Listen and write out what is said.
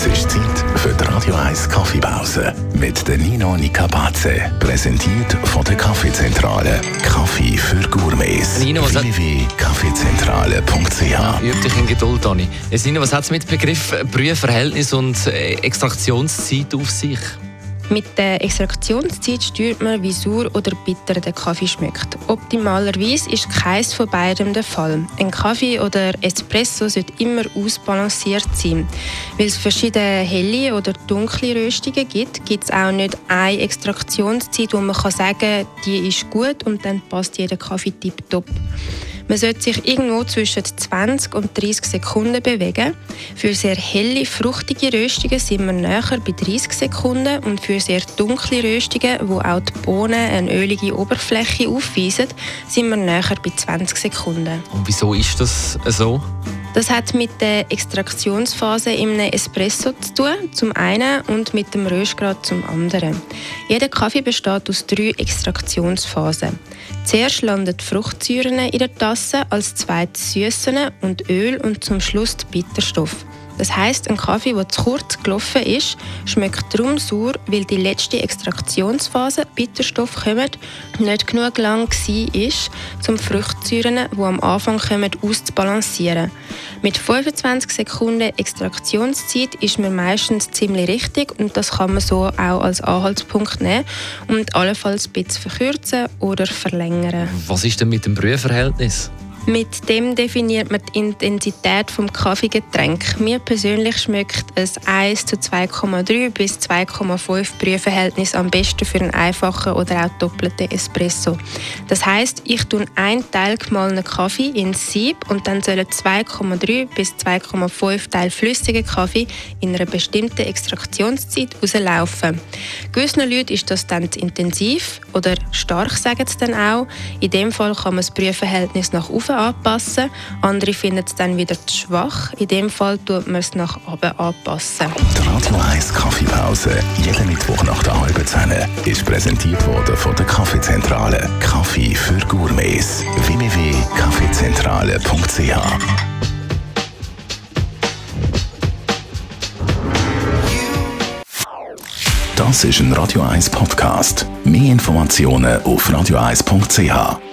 Es ist Zeit für die Radio 1 Kaffeepause mit der Nino Nicapace. Präsentiert von der Kaffeezentrale. Kaffee für Gourmets. Nino, was www.kaffeezentrale.ch Üb dich in Geduld, Dani. Sina, was hat es mit dem Begriff Brühverhältnis und äh, Extraktionszeit auf sich? Mit der Extraktionszeit steuert man, wie sauer oder bitter der Kaffee schmeckt. Optimalerweise ist keins von beidem der Fall. Ein Kaffee oder Espresso sollte immer ausbalanciert sein. Weil es verschiedene helle oder dunkle Röstungen gibt, gibt es auch nicht eine Extraktionszeit, wo man kann sagen kann, die ist gut und dann passt jeder Kaffee tipptopp. Man sollte sich irgendwo zwischen 20 und 30 Sekunden bewegen. Für sehr helle, fruchtige Röstungen sind wir näher bei 30 Sekunden und für sehr dunkle Röstungen, wo auch die Bohnen eine ölige Oberfläche aufweisen, sind wir näher bei 20 Sekunden. Und wieso ist das so? Das hat mit der Extraktionsphase im Espresso zu tun, zum einen, und mit dem Röstgrad zum anderen. Jeder Kaffee besteht aus drei Extraktionsphasen. Zuerst landen die Fruchtsäuren in der Tasse, als zweites Süßen und Öl und zum Schluss die Bitterstoff. Das heißt, ein Kaffee, der zu kurz gelaufen ist, schmeckt darum sauer, weil die letzte Extraktionsphase, Bitterstoff, kommt, nicht genug lang war, um Fruchtsäuren, die am Anfang kommen, auszubalancieren. Mit 25 Sekunden Extraktionszeit ist man meistens ziemlich richtig und das kann man so auch als Anhaltspunkt nehmen und allenfalls ein bisschen verkürzen oder verlängern. Was ist denn mit dem Brühverhältnis? Mit dem definiert man die Intensität vom Kaffeegetränk. Mir persönlich schmeckt es 1 zu 2,3 bis 2,5 Brühverhältnis am besten für einen einfachen oder auch doppelten Espresso. Das heißt, ich tue einen Teil gemahlenen Kaffee ins Sieb und dann sollen 2,3 bis 2,5 Teil flüssigen Kaffee in einer bestimmten Extraktionszeit rauslaufen. Gewissen Leuten ist das dann intensiv oder stark, sagen sie dann auch. In dem Fall kann man das Brühverhältnis nach oben anpassen. Andere finden es dann wieder zu schwach. In dem Fall tut man es nach oben anpassen. Die Radio 1 Kaffeepause, jeden Mittwoch nach der halben Zehn, ist präsentiert worden von der Kaffeezentrale. Kaffee für Gourmets. www.kaffeezentrale.ch Das ist ein Radio 1 Podcast. Mehr Informationen auf radio1.ch.